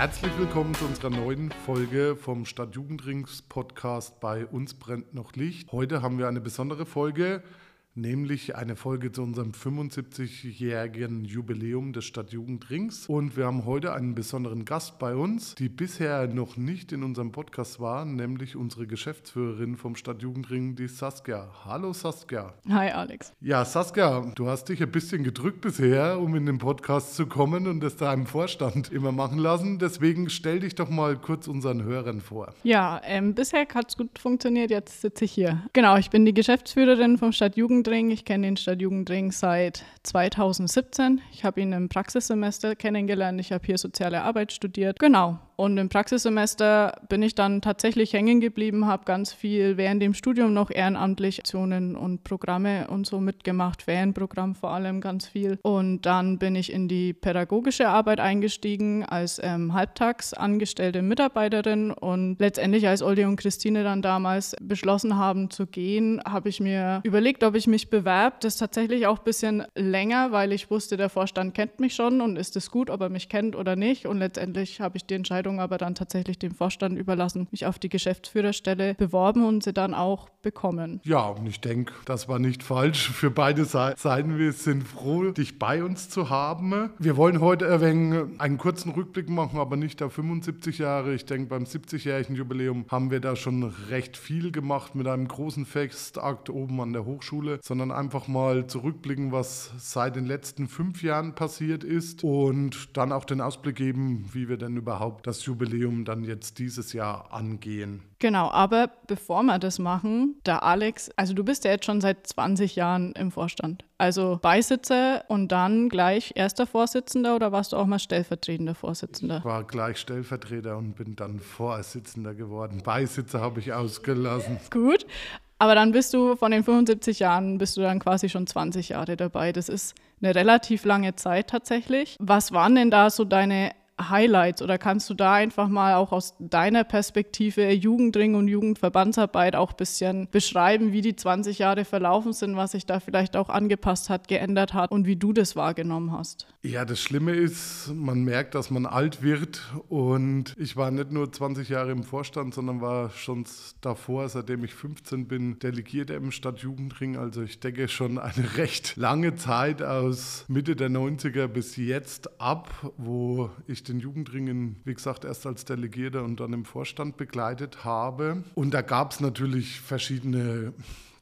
Herzlich willkommen zu unserer neuen Folge vom Stadtjugendrings Podcast bei Uns brennt noch Licht. Heute haben wir eine besondere Folge nämlich eine Folge zu unserem 75-jährigen Jubiläum des Stadtjugendrings. Und wir haben heute einen besonderen Gast bei uns, die bisher noch nicht in unserem Podcast war, nämlich unsere Geschäftsführerin vom Stadtjugendring, die Saskia. Hallo Saskia. Hi Alex. Ja, Saskia, du hast dich ein bisschen gedrückt bisher, um in den Podcast zu kommen und das da im Vorstand immer machen lassen. Deswegen stell dich doch mal kurz unseren Hörern vor. Ja, ähm, bisher hat es gut funktioniert, jetzt sitze ich hier. Genau, ich bin die Geschäftsführerin vom Stadtjugendring Stadtjugendring. Ich kenne den Stadtjugendring seit 2017. Ich habe ihn im Praxissemester kennengelernt. Ich habe hier soziale Arbeit studiert. Genau. Und im Praxissemester bin ich dann tatsächlich hängen geblieben, habe ganz viel während dem Studium noch ehrenamtlich Aktionen und Programme und so mitgemacht, Ferienprogramm vor allem ganz viel. Und dann bin ich in die pädagogische Arbeit eingestiegen als ähm, halbtagsangestellte Mitarbeiterin und letztendlich als Olli und Christine dann damals beschlossen haben zu gehen, habe ich mir überlegt, ob ich mich bewerbe. Das ist tatsächlich auch ein bisschen länger, weil ich wusste, der Vorstand kennt mich schon und ist es gut, ob er mich kennt oder nicht. Und letztendlich habe ich die Entscheidung Entscheidung aber dann tatsächlich dem Vorstand überlassen, mich auf die Geschäftsführerstelle beworben und sie dann auch bekommen. Ja, und ich denke, das war nicht falsch für beide Seiten. Wir sind froh, dich bei uns zu haben. Wir wollen heute ein wenig einen kurzen Rückblick machen, aber nicht auf 75 Jahre. Ich denke, beim 70-jährigen Jubiläum haben wir da schon recht viel gemacht mit einem großen Festakt oben an der Hochschule, sondern einfach mal zurückblicken, was seit den letzten fünf Jahren passiert ist und dann auch den Ausblick geben, wie wir denn überhaupt das Jubiläum dann jetzt dieses Jahr angehen. Genau, aber bevor wir das machen, da Alex, also du bist ja jetzt schon seit 20 Jahren im Vorstand. Also Beisitzer und dann gleich erster Vorsitzender oder warst du auch mal stellvertretender Vorsitzender? Ich war gleich Stellvertreter und bin dann Vorsitzender geworden. Beisitzer habe ich ausgelassen. Gut. Aber dann bist du von den 75 Jahren, bist du dann quasi schon 20 Jahre dabei. Das ist eine relativ lange Zeit tatsächlich. Was waren denn da so deine Highlights oder kannst du da einfach mal auch aus deiner Perspektive Jugendring und Jugendverbandsarbeit auch ein bisschen beschreiben, wie die 20 Jahre verlaufen sind, was sich da vielleicht auch angepasst hat, geändert hat und wie du das wahrgenommen hast? Ja, das Schlimme ist, man merkt, dass man alt wird und ich war nicht nur 20 Jahre im Vorstand, sondern war schon davor, seitdem ich 15 bin, Delegierter im Stadtjugendring. Also ich denke schon eine recht lange Zeit aus Mitte der 90er bis jetzt ab, wo ich den Jugendringen, wie gesagt, erst als Delegierter und dann im Vorstand begleitet habe. Und da gab es natürlich verschiedene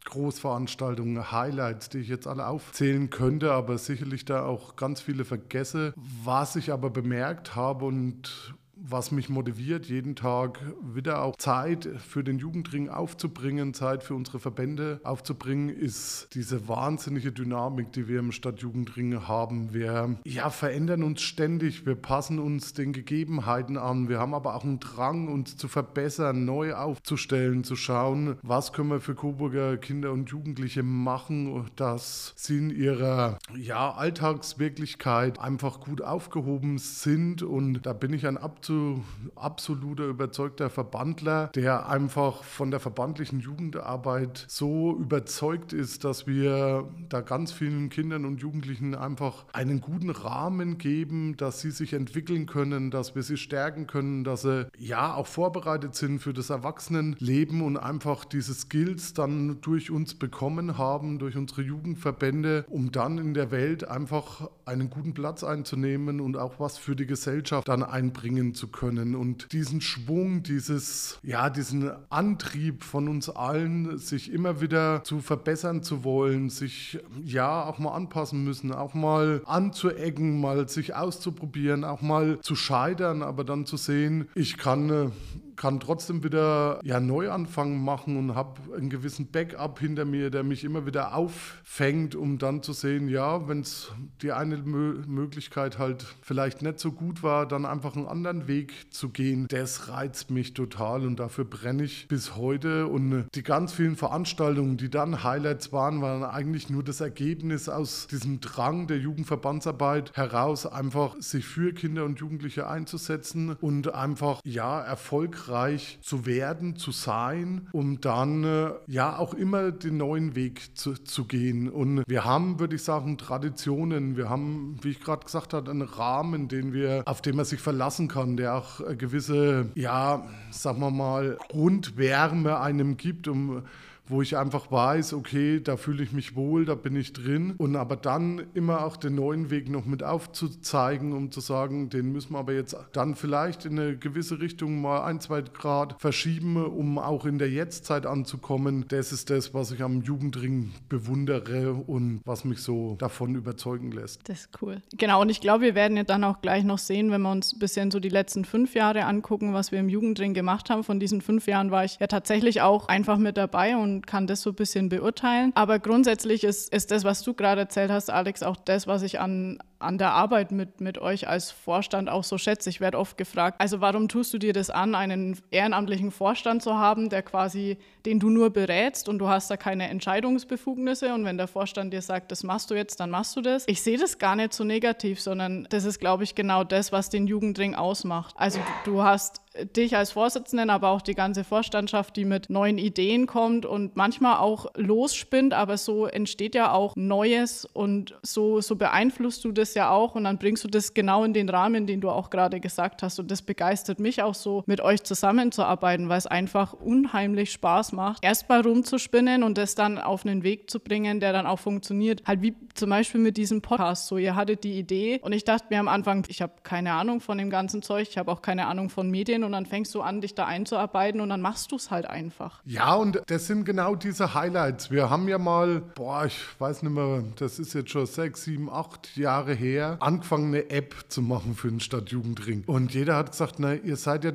Großveranstaltungen, Highlights, die ich jetzt alle aufzählen könnte, aber sicherlich da auch ganz viele vergesse. Was ich aber bemerkt habe und was mich motiviert, jeden Tag wieder auch Zeit für den Jugendring aufzubringen, Zeit für unsere Verbände aufzubringen, ist diese wahnsinnige Dynamik, die wir im Stadtjugendring haben. Wir ja, verändern uns ständig, wir passen uns den Gegebenheiten an. Wir haben aber auch einen Drang, uns zu verbessern, neu aufzustellen, zu schauen, was können wir für Coburger Kinder und Jugendliche machen, dass sie in ihrer ja, Alltagswirklichkeit einfach gut aufgehoben sind. Und da bin ich ein Abzug zu absoluter überzeugter Verbandler, der einfach von der verbandlichen Jugendarbeit so überzeugt ist, dass wir da ganz vielen Kindern und Jugendlichen einfach einen guten Rahmen geben, dass sie sich entwickeln können, dass wir sie stärken können, dass sie ja auch vorbereitet sind für das Erwachsenenleben und einfach diese Skills dann durch uns bekommen haben, durch unsere Jugendverbände, um dann in der Welt einfach einen guten Platz einzunehmen und auch was für die Gesellschaft dann einbringen zu können und diesen Schwung, dieses, ja, diesen Antrieb von uns allen, sich immer wieder zu verbessern zu wollen, sich ja auch mal anpassen müssen, auch mal anzuecken, mal sich auszuprobieren, auch mal zu scheitern, aber dann zu sehen, ich kann äh, kann trotzdem wieder ja, Neuanfang machen und habe einen gewissen Backup hinter mir, der mich immer wieder auffängt, um dann zu sehen, ja, wenn es die eine Mö Möglichkeit halt vielleicht nicht so gut war, dann einfach einen anderen Weg zu gehen, das reizt mich total und dafür brenne ich bis heute. Und die ganz vielen Veranstaltungen, die dann Highlights waren, waren eigentlich nur das Ergebnis aus diesem Drang der Jugendverbandsarbeit heraus, einfach sich für Kinder und Jugendliche einzusetzen und einfach ja erfolgreich erfolgreich zu werden, zu sein, um dann äh, ja auch immer den neuen Weg zu, zu gehen. Und wir haben, würde ich sagen, Traditionen. Wir haben, wie ich gerade gesagt habe, einen Rahmen, den wir, auf den man sich verlassen kann, der auch gewisse, ja, sagen wir mal, Grundwärme einem gibt, um wo ich einfach weiß, okay, da fühle ich mich wohl, da bin ich drin. Und aber dann immer auch den neuen Weg noch mit aufzuzeigen, um zu sagen, den müssen wir aber jetzt dann vielleicht in eine gewisse Richtung mal ein, zwei Grad verschieben, um auch in der Jetztzeit anzukommen. Das ist das, was ich am Jugendring bewundere und was mich so davon überzeugen lässt. Das ist cool. Genau, und ich glaube, wir werden ja dann auch gleich noch sehen, wenn wir uns ein bisschen so die letzten fünf Jahre angucken, was wir im Jugendring gemacht haben. Von diesen fünf Jahren war ich ja tatsächlich auch einfach mit dabei und kann das so ein bisschen beurteilen. Aber grundsätzlich ist, ist das, was du gerade erzählt hast, Alex, auch das, was ich an, an der Arbeit mit, mit euch als Vorstand auch so schätze. Ich werde oft gefragt, also warum tust du dir das an, einen ehrenamtlichen Vorstand zu haben, der quasi, den du nur berätst und du hast da keine Entscheidungsbefugnisse und wenn der Vorstand dir sagt, das machst du jetzt, dann machst du das. Ich sehe das gar nicht so negativ, sondern das ist, glaube ich, genau das, was den Jugendring ausmacht. Also du, du hast dich als Vorsitzenden, aber auch die ganze Vorstandschaft, die mit neuen Ideen kommt und manchmal auch losspinnt, aber so entsteht ja auch Neues und so, so beeinflusst du das ja auch und dann bringst du das genau in den Rahmen, den du auch gerade gesagt hast und das begeistert mich auch so, mit euch zusammenzuarbeiten, weil es einfach unheimlich Spaß macht, erstmal rumzuspinnen und das dann auf einen Weg zu bringen, der dann auch funktioniert. Halt wie zum Beispiel mit diesem Podcast, so ihr hattet die Idee und ich dachte mir am Anfang, ich habe keine Ahnung von dem ganzen Zeug, ich habe auch keine Ahnung von Medien und dann fängst du an, dich da einzuarbeiten und dann machst du es halt einfach. Ja, und das sind genau diese Highlights. Wir haben ja mal, boah, ich weiß nicht mehr, das ist jetzt schon sechs, sieben, acht Jahre her, angefangen eine App zu machen für den Stadtjugendring. Und jeder hat gesagt, na, ihr seid ja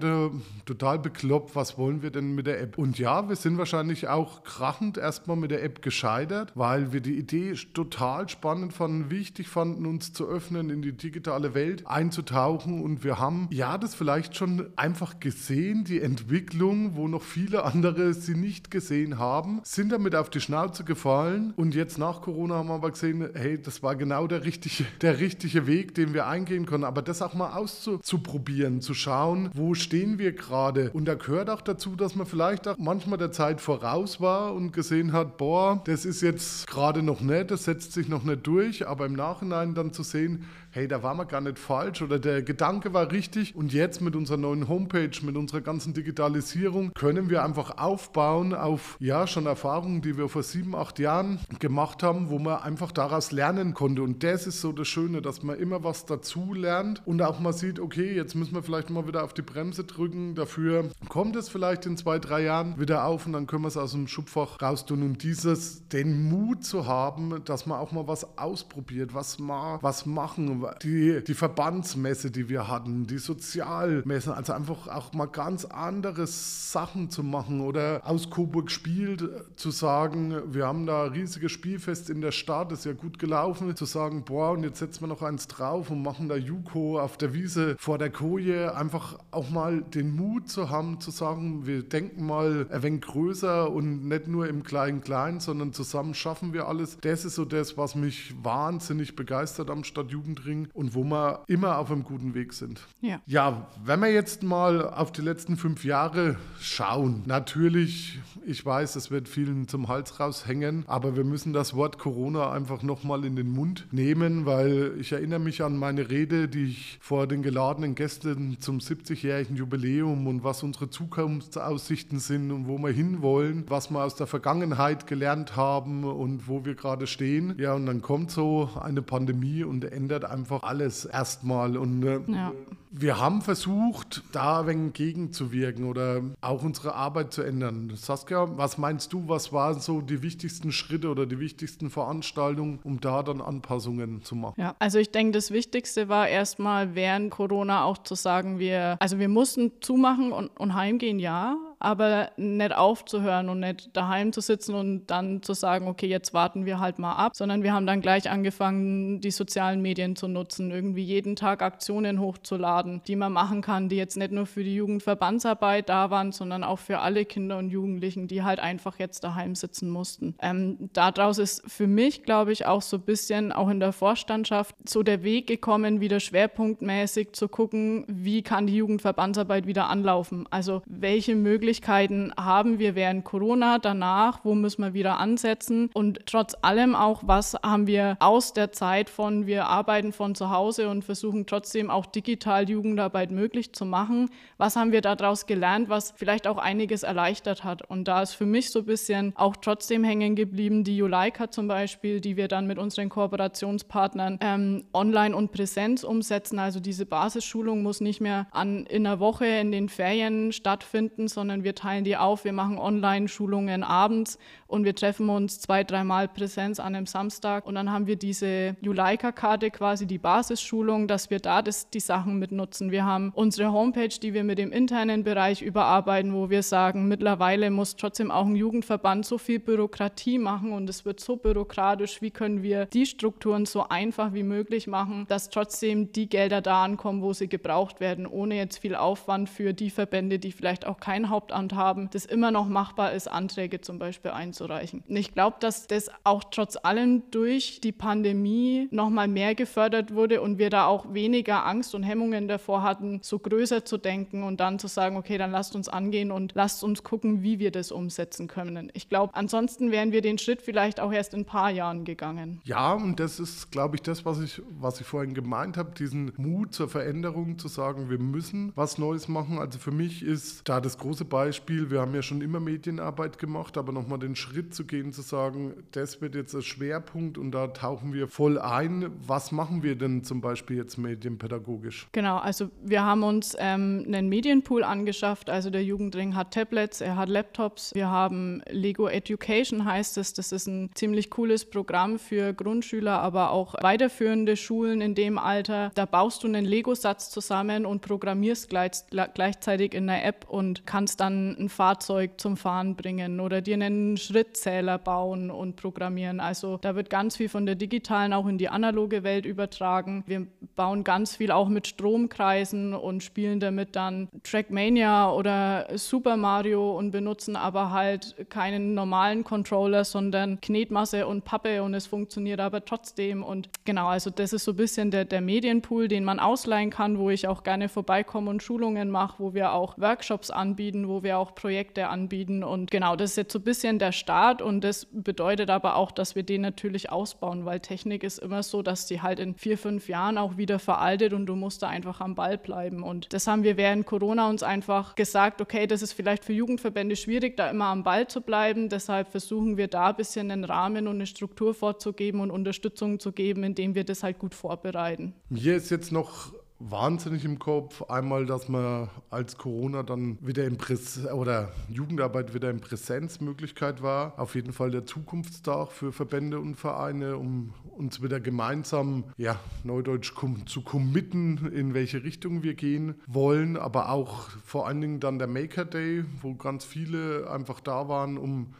total bekloppt, was wollen wir denn mit der App? Und ja, wir sind wahrscheinlich auch krachend erstmal mit der App gescheitert, weil wir die Idee total spannend fanden, wichtig fanden, uns zu öffnen, in die digitale Welt einzutauchen. Und wir haben ja das vielleicht schon einfach gesehen, die Entwicklung, wo noch viele andere sie nicht gesehen haben, sind damit auf die Schnauze gefallen. Und jetzt nach Corona haben wir aber gesehen, hey, das war genau der richtige, der richtige Weg, den wir eingehen können. Aber das auch mal auszuprobieren, zu schauen, wo stehen wir gerade. Und da gehört auch dazu, dass man vielleicht auch manchmal der Zeit voraus war und gesehen hat, boah, das ist jetzt gerade noch nicht, das setzt sich noch nicht durch. Aber im Nachhinein dann zu sehen, hey, da waren wir gar nicht falsch oder der Gedanke war richtig. Und jetzt mit unserer neuen Homepage, mit unserer ganzen Digitalisierung können wir einfach aufbauen auf, ja, schon Erfahrungen, die wir vor sieben, acht Jahren gemacht haben, wo man einfach daraus lernen konnte. Und das ist so das Schöne, dass man immer was dazu lernt und auch mal sieht, okay, jetzt müssen wir vielleicht mal wieder auf die Bremse drücken, dafür kommt es vielleicht in zwei, drei Jahren wieder auf und dann können wir es aus dem Schubfach raus tun. Und dieses, den Mut zu haben, dass man auch mal was ausprobiert, was mal was machen, die, die Verbandsmesse, die wir hatten, die Sozialmesse, also einfach auch mal ganz andere Sachen zu machen oder aus Coburg spielt, zu sagen, wir haben da ein riesiges Spielfest in der Stadt, ist ja gut gelaufen, zu sagen, boah, und jetzt setzen wir noch eins drauf und machen da Juko auf der Wiese vor der Koje, einfach auch mal den Mut zu haben, zu sagen, wir denken mal ein wenig größer und nicht nur im Klein-Klein, sondern zusammen schaffen wir alles. Das ist so das, was mich wahnsinnig begeistert am Stadtjugendring Coaching und wo wir immer auf einem guten Weg sind. Ja. Ja, wenn wir jetzt mal auf die letzten fünf Jahre schauen, natürlich, ich weiß, es wird vielen zum Hals raushängen, aber wir müssen das Wort Corona einfach nochmal in den Mund nehmen, weil ich erinnere mich an meine Rede, die ich vor den geladenen Gästen zum 70-jährigen Jubiläum und was unsere Zukunftsaussichten sind und wo wir hinwollen, was wir aus der Vergangenheit gelernt haben und wo wir gerade stehen. Ja, und dann kommt so eine Pandemie und ändert einfach einfach alles erstmal. Und äh, ja. wir haben versucht, da ein wenig gegenzuwirken oder auch unsere Arbeit zu ändern. Saskia, was meinst du, was waren so die wichtigsten Schritte oder die wichtigsten Veranstaltungen, um da dann Anpassungen zu machen? Ja, also ich denke, das Wichtigste war erstmal während Corona auch zu sagen, wir, also wir mussten zumachen und, und heimgehen, ja, aber nicht aufzuhören und nicht daheim zu sitzen und dann zu sagen, okay, jetzt warten wir halt mal ab, sondern wir haben dann gleich angefangen, die sozialen Medien zu nutzen, irgendwie jeden Tag Aktionen hochzuladen die man machen kann, die jetzt nicht nur für die Jugendverbandsarbeit da waren, sondern auch für alle Kinder und Jugendlichen, die halt einfach jetzt daheim sitzen mussten. Ähm, daraus ist für mich, glaube ich, auch so ein bisschen auch in der Vorstandschaft so der Weg gekommen, wieder schwerpunktmäßig zu gucken, wie kann die Jugendverbandsarbeit wieder anlaufen. Also welche Möglichkeiten haben wir während Corona, danach, wo müssen wir wieder ansetzen und trotz allem auch, was haben wir aus der Zeit von, wir arbeiten von zu Hause und versuchen trotzdem auch digital Jugendarbeit möglich zu machen. Was haben wir daraus gelernt, was vielleicht auch einiges erleichtert hat? Und da ist für mich so ein bisschen auch trotzdem hängen geblieben, die Juleika zum Beispiel, die wir dann mit unseren Kooperationspartnern ähm, online und Präsenz umsetzen. Also diese Basisschulung muss nicht mehr an, in einer Woche in den Ferien stattfinden, sondern wir teilen die auf. Wir machen Online-Schulungen abends und wir treffen uns zwei, dreimal Präsenz an einem Samstag. Und dann haben wir diese Juleika-Karte quasi, die Basisschulung, dass wir da das, die Sachen mitnutzen. Wir haben unsere Homepage, die wir mit dem internen Bereich überarbeiten, wo wir sagen, mittlerweile muss trotzdem auch ein Jugendverband so viel Bürokratie machen und es wird so bürokratisch, wie können wir die Strukturen so einfach wie möglich machen, dass trotzdem die Gelder da ankommen, wo sie gebraucht werden, ohne jetzt viel Aufwand für die Verbände, die vielleicht auch kein Hauptamt haben, das immer noch machbar ist, Anträge zum Beispiel einzureichen einzureichen. Und ich glaube, dass das auch trotz allem durch die Pandemie nochmal mehr gefördert wurde und wir da auch weniger Angst und Hemmungen davor hatten, so größer zu denken und dann zu sagen, okay, dann lasst uns angehen und lasst uns gucken, wie wir das umsetzen können. Ich glaube, ansonsten wären wir den Schritt vielleicht auch erst in ein paar Jahren gegangen. Ja, und das ist, glaube ich, das, was ich, was ich vorhin gemeint habe, diesen Mut zur Veränderung, zu sagen, wir müssen was Neues machen. Also für mich ist da das große Beispiel, wir haben ja schon immer Medienarbeit gemacht, aber nochmal den Schritt Schritt zu gehen, zu sagen, das wird jetzt ein Schwerpunkt und da tauchen wir voll ein. Was machen wir denn zum Beispiel jetzt medienpädagogisch? Genau, also wir haben uns ähm, einen Medienpool angeschafft. Also der Jugendring hat Tablets, er hat Laptops. Wir haben Lego Education heißt es. Das ist ein ziemlich cooles Programm für Grundschüler, aber auch weiterführende Schulen in dem Alter. Da baust du einen Lego-Satz zusammen und programmierst gleich, gleichzeitig in der App und kannst dann ein Fahrzeug zum Fahren bringen oder dir einen Schritt Schrittzähler bauen und programmieren. Also da wird ganz viel von der digitalen auch in die analoge Welt übertragen. Wir bauen ganz viel auch mit Stromkreisen und spielen damit dann Trackmania oder Super Mario und benutzen aber halt keinen normalen Controller, sondern Knetmasse und Pappe und es funktioniert aber trotzdem. Und genau, also das ist so ein bisschen der, der Medienpool, den man ausleihen kann, wo ich auch gerne vorbeikomme und Schulungen mache, wo wir auch Workshops anbieten, wo wir auch Projekte anbieten. Und genau, das ist jetzt so ein bisschen der Start und das bedeutet aber auch, dass wir den natürlich ausbauen, weil Technik ist immer so, dass die halt in vier, fünf Jahren auch wieder veraltet und du musst da einfach am Ball bleiben. Und das haben wir während Corona uns einfach gesagt, okay, das ist vielleicht für Jugendverbände schwierig, da immer am Ball zu bleiben. Deshalb versuchen wir da ein bisschen einen Rahmen und eine Struktur vorzugeben und Unterstützung zu geben, indem wir das halt gut vorbereiten. Mir ist jetzt noch wahnsinnig im Kopf. Einmal, dass man als Corona dann wieder in Präs oder Jugendarbeit wieder in Präsenzmöglichkeit war. Auf jeden Fall der Zukunftstag für Verbände und Vereine, um uns wieder gemeinsam, ja, neudeutsch zu committen, in welche Richtung wir gehen wollen. Aber auch vor allen Dingen dann der Maker Day, wo ganz viele einfach da waren, um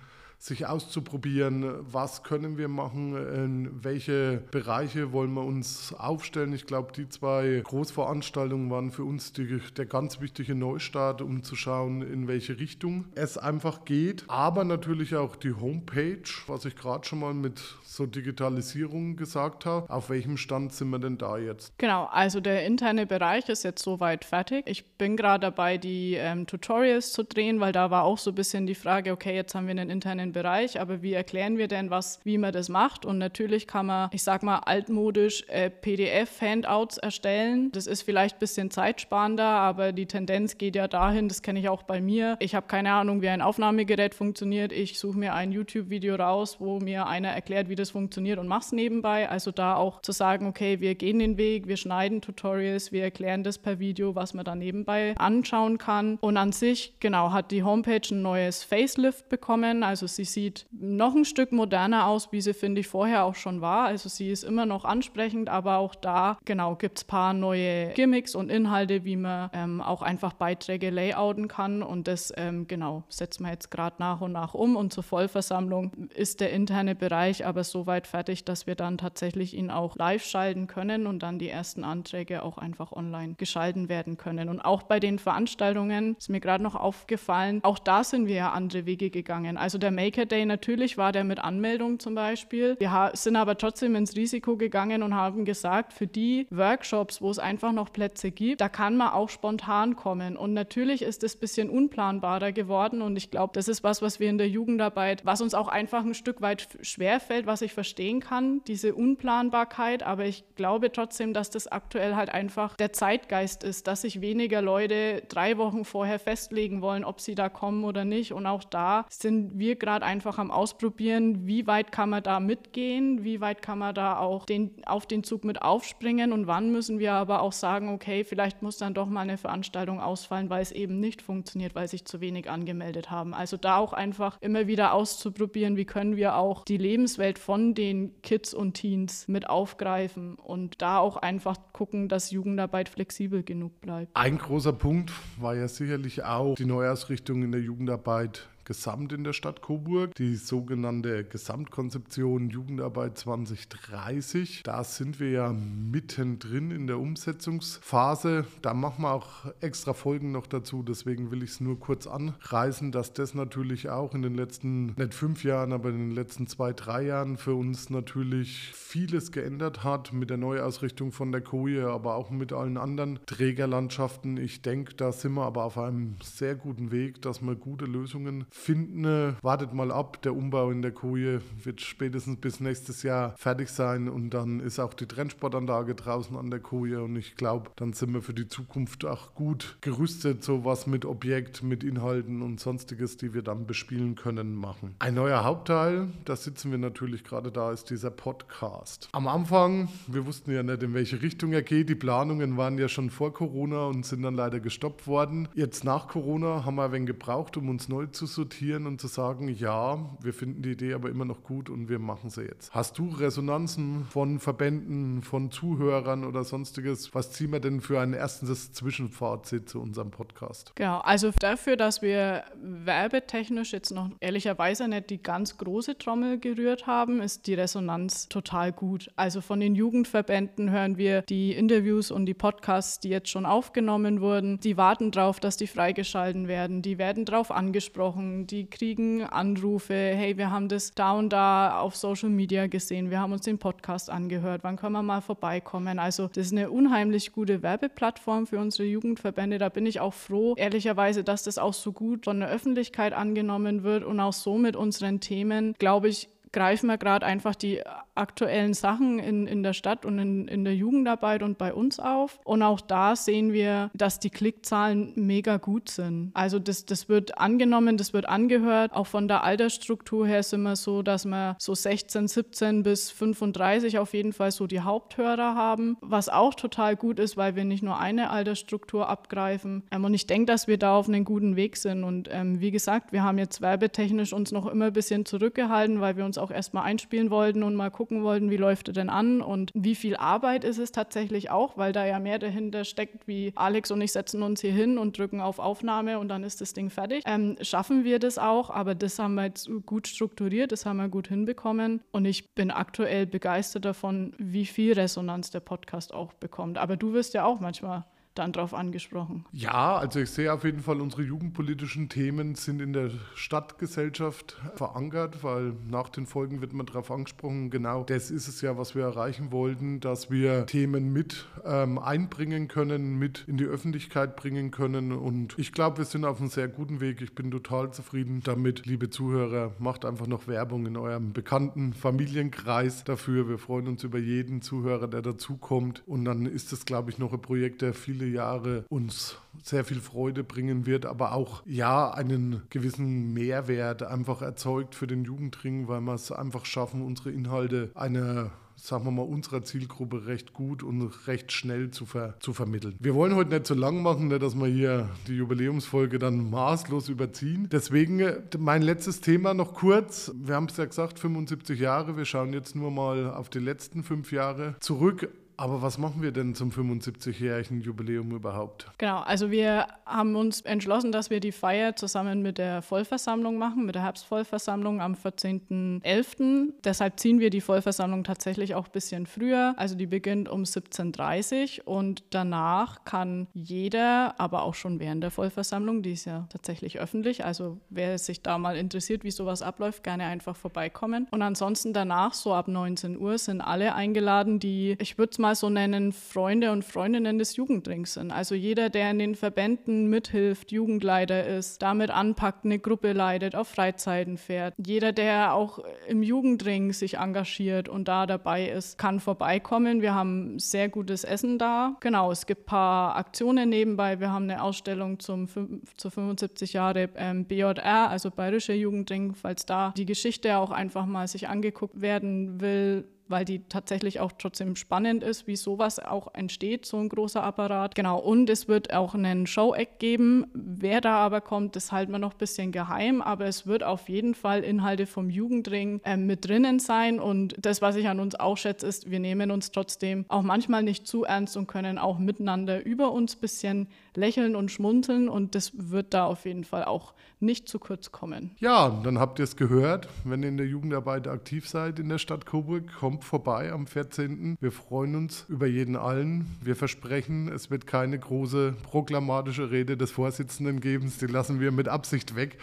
sich auszuprobieren, was können wir machen, in welche Bereiche wollen wir uns aufstellen. Ich glaube, die zwei Großveranstaltungen waren für uns die, der ganz wichtige Neustart, um zu schauen, in welche Richtung es einfach geht. Aber natürlich auch die Homepage, was ich gerade schon mal mit so Digitalisierung gesagt habe. Auf welchem Stand sind wir denn da jetzt? Genau, also der interne Bereich ist jetzt soweit fertig. Ich bin gerade dabei, die ähm, Tutorials zu drehen, weil da war auch so ein bisschen die Frage, okay, jetzt haben wir einen internen Bereich, aber wie erklären wir denn was, wie man das macht? Und natürlich kann man, ich sag mal, altmodisch äh, PDF-Handouts erstellen. Das ist vielleicht ein bisschen zeitsparender, aber die Tendenz geht ja dahin, das kenne ich auch bei mir. Ich habe keine Ahnung, wie ein Aufnahmegerät funktioniert. Ich suche mir ein YouTube-Video raus, wo mir einer erklärt, wie das funktioniert und mache es nebenbei. Also da auch zu sagen, okay, wir gehen den Weg, wir schneiden Tutorials, wir erklären das per Video, was man da nebenbei anschauen kann. Und an sich, genau, hat die Homepage ein neues Facelift bekommen. Also sie sie sieht noch ein Stück moderner aus, wie sie, finde ich, vorher auch schon war. Also sie ist immer noch ansprechend, aber auch da, genau, gibt es ein paar neue Gimmicks und Inhalte, wie man ähm, auch einfach Beiträge layouten kann. Und das, ähm, genau, setzen wir jetzt gerade nach und nach um. Und zur Vollversammlung ist der interne Bereich aber so weit fertig, dass wir dann tatsächlich ihn auch live schalten können und dann die ersten Anträge auch einfach online geschalten werden können. Und auch bei den Veranstaltungen ist mir gerade noch aufgefallen, auch da sind wir ja andere Wege gegangen. Also der Maker Day natürlich war der mit Anmeldung zum Beispiel. Wir sind aber trotzdem ins Risiko gegangen und haben gesagt, für die Workshops, wo es einfach noch Plätze gibt, da kann man auch spontan kommen. Und natürlich ist es ein bisschen unplanbarer geworden und ich glaube, das ist was, was wir in der Jugendarbeit, was uns auch einfach ein Stück weit schwerfällt, was ich verstehen kann, diese Unplanbarkeit. Aber ich glaube trotzdem, dass das aktuell halt einfach der Zeitgeist ist, dass sich weniger Leute drei Wochen vorher festlegen wollen, ob sie da kommen oder nicht. Und auch da sind wir gerade einfach am Ausprobieren, wie weit kann man da mitgehen, wie weit kann man da auch den, auf den Zug mit aufspringen und wann müssen wir aber auch sagen, okay, vielleicht muss dann doch mal eine Veranstaltung ausfallen, weil es eben nicht funktioniert, weil sich zu wenig angemeldet haben. Also da auch einfach immer wieder auszuprobieren, wie können wir auch die Lebenswelt von den Kids und Teens mit aufgreifen und da auch einfach gucken, dass Jugendarbeit flexibel genug bleibt. Ein großer Punkt war ja sicherlich auch die Neuausrichtung in der Jugendarbeit gesamt in der Stadt Coburg, die sogenannte Gesamtkonzeption Jugendarbeit 2030. Da sind wir ja mittendrin in der Umsetzungsphase. Da machen wir auch extra Folgen noch dazu, deswegen will ich es nur kurz anreißen, dass das natürlich auch in den letzten, nicht fünf Jahren, aber in den letzten zwei, drei Jahren für uns natürlich vieles geändert hat mit der Neuausrichtung von der Koje, aber auch mit allen anderen Trägerlandschaften. Ich denke, da sind wir aber auf einem sehr guten Weg, dass wir gute Lösungen finden. Wartet mal ab, der Umbau in der Koje wird spätestens bis nächstes Jahr fertig sein und dann ist auch die Trennsportanlage draußen an der Koje und ich glaube, dann sind wir für die Zukunft auch gut gerüstet, so was mit Objekt, mit Inhalten und sonstiges, die wir dann bespielen können, machen. Ein neuer Hauptteil, da sitzen wir natürlich gerade da, ist dieser Podcast. Am Anfang, wir wussten ja nicht, in welche Richtung er geht. Die Planungen waren ja schon vor Corona und sind dann leider gestoppt worden. Jetzt nach Corona haben wir ein wenig gebraucht, um uns neu zu sortieren und zu sagen, ja, wir finden die Idee aber immer noch gut und wir machen sie jetzt. Hast du Resonanzen von Verbänden, von Zuhörern oder sonstiges? Was ziehen wir denn für ein erstes Zwischenfazit zu unserem Podcast? Genau, also dafür, dass wir werbetechnisch jetzt noch ehrlicherweise nicht die ganz große Trommel gerührt haben, ist die Resonanz total gut. Also von den Jugendverbänden hören wir die Interviews und die Podcasts, die jetzt schon aufgenommen wurden. Die warten darauf, dass die freigeschalten werden. Die werden darauf angesprochen die kriegen Anrufe, hey, wir haben das da und da auf Social Media gesehen, wir haben uns den Podcast angehört, wann können wir mal vorbeikommen? Also das ist eine unheimlich gute Werbeplattform für unsere Jugendverbände. Da bin ich auch froh, ehrlicherweise, dass das auch so gut von der Öffentlichkeit angenommen wird und auch so mit unseren Themen, glaube ich, greifen wir gerade einfach die aktuellen Sachen in, in der Stadt und in, in der Jugendarbeit und bei uns auf. Und auch da sehen wir, dass die Klickzahlen mega gut sind. Also das, das wird angenommen, das wird angehört. Auch von der Altersstruktur her sind wir so, dass wir so 16, 17 bis 35 auf jeden Fall so die Haupthörer haben. Was auch total gut ist, weil wir nicht nur eine Altersstruktur abgreifen. Ähm, und ich denke, dass wir da auf einem guten Weg sind. Und ähm, wie gesagt, wir haben jetzt werbetechnisch uns noch immer ein bisschen zurückgehalten, weil wir uns auch erstmal einspielen wollten und mal gucken wollten, wie läuft er denn an und wie viel Arbeit ist es tatsächlich auch, weil da ja mehr dahinter steckt, wie Alex und ich setzen uns hier hin und drücken auf Aufnahme und dann ist das Ding fertig. Ähm, schaffen wir das auch, aber das haben wir jetzt gut strukturiert, das haben wir gut hinbekommen und ich bin aktuell begeistert davon, wie viel Resonanz der Podcast auch bekommt. Aber du wirst ja auch manchmal dann darauf angesprochen. Ja, also ich sehe auf jeden Fall, unsere jugendpolitischen Themen sind in der Stadtgesellschaft verankert, weil nach den Folgen wird man darauf angesprochen, genau das ist es ja, was wir erreichen wollten, dass wir Themen mit ähm, einbringen können, mit in die Öffentlichkeit bringen können und ich glaube, wir sind auf einem sehr guten Weg. Ich bin total zufrieden damit. Liebe Zuhörer, macht einfach noch Werbung in eurem bekannten Familienkreis dafür. Wir freuen uns über jeden Zuhörer, der dazukommt und dann ist es, glaube ich, noch ein Projekt, der viele viele Jahre uns sehr viel Freude bringen wird, aber auch ja einen gewissen Mehrwert einfach erzeugt für den Jugendring, weil wir es einfach schaffen, unsere Inhalte einer sagen wir mal, unserer Zielgruppe recht gut und recht schnell zu, ver zu vermitteln. Wir wollen heute nicht zu lang machen, ne, dass wir hier die Jubiläumsfolge dann maßlos überziehen. Deswegen äh, mein letztes Thema noch kurz. Wir haben es ja gesagt, 75 Jahre. Wir schauen jetzt nur mal auf die letzten fünf Jahre zurück. Aber was machen wir denn zum 75-jährigen Jubiläum überhaupt? Genau, also wir haben uns entschlossen, dass wir die Feier zusammen mit der Vollversammlung machen, mit der Herbstvollversammlung am 14.11. Deshalb ziehen wir die Vollversammlung tatsächlich auch ein bisschen früher. Also die beginnt um 17.30 Uhr und danach kann jeder, aber auch schon während der Vollversammlung, die ist ja tatsächlich öffentlich, also wer sich da mal interessiert, wie sowas abläuft, gerne einfach vorbeikommen. Und ansonsten danach, so ab 19 Uhr, sind alle eingeladen, die, ich würde es mal so nennen, Freunde und Freundinnen des Jugendrings sind. Also jeder, der in den Verbänden mithilft, Jugendleiter ist, damit anpackt, eine Gruppe leitet, auf Freizeiten fährt. Jeder, der auch im Jugendring sich engagiert und da dabei ist, kann vorbeikommen. Wir haben sehr gutes Essen da. Genau, es gibt ein paar Aktionen nebenbei. Wir haben eine Ausstellung zum, zu 75 Jahre ähm, BJR, also Bayerischer Jugendring, falls da die Geschichte auch einfach mal sich angeguckt werden will weil die tatsächlich auch trotzdem spannend ist, wie sowas auch entsteht, so ein großer Apparat. Genau, und es wird auch einen Show-Act geben. Wer da aber kommt, das halten wir noch ein bisschen geheim, aber es wird auf jeden Fall Inhalte vom Jugendring äh, mit drinnen sein. Und das, was ich an uns auch schätze, ist, wir nehmen uns trotzdem auch manchmal nicht zu ernst und können auch miteinander über uns ein bisschen lächeln und schmunzeln. Und das wird da auf jeden Fall auch nicht zu kurz kommen. Ja, dann habt ihr es gehört. Wenn ihr in der Jugendarbeit aktiv seid in der Stadt Coburg, kommt vorbei am 14. Wir freuen uns über jeden allen. Wir versprechen, es wird keine große proklamatische Rede des Vorsitzenden geben. Die lassen wir mit Absicht weg.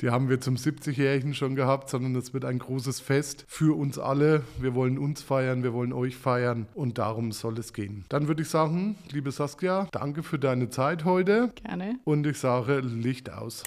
Die haben wir zum 70-Jährigen schon gehabt, sondern es wird ein großes Fest für uns alle. Wir wollen uns feiern, wir wollen euch feiern und darum soll es gehen. Dann würde ich sagen, liebe Saskia, danke für deine Zeit heute. Gerne. Und ich sage Licht aus.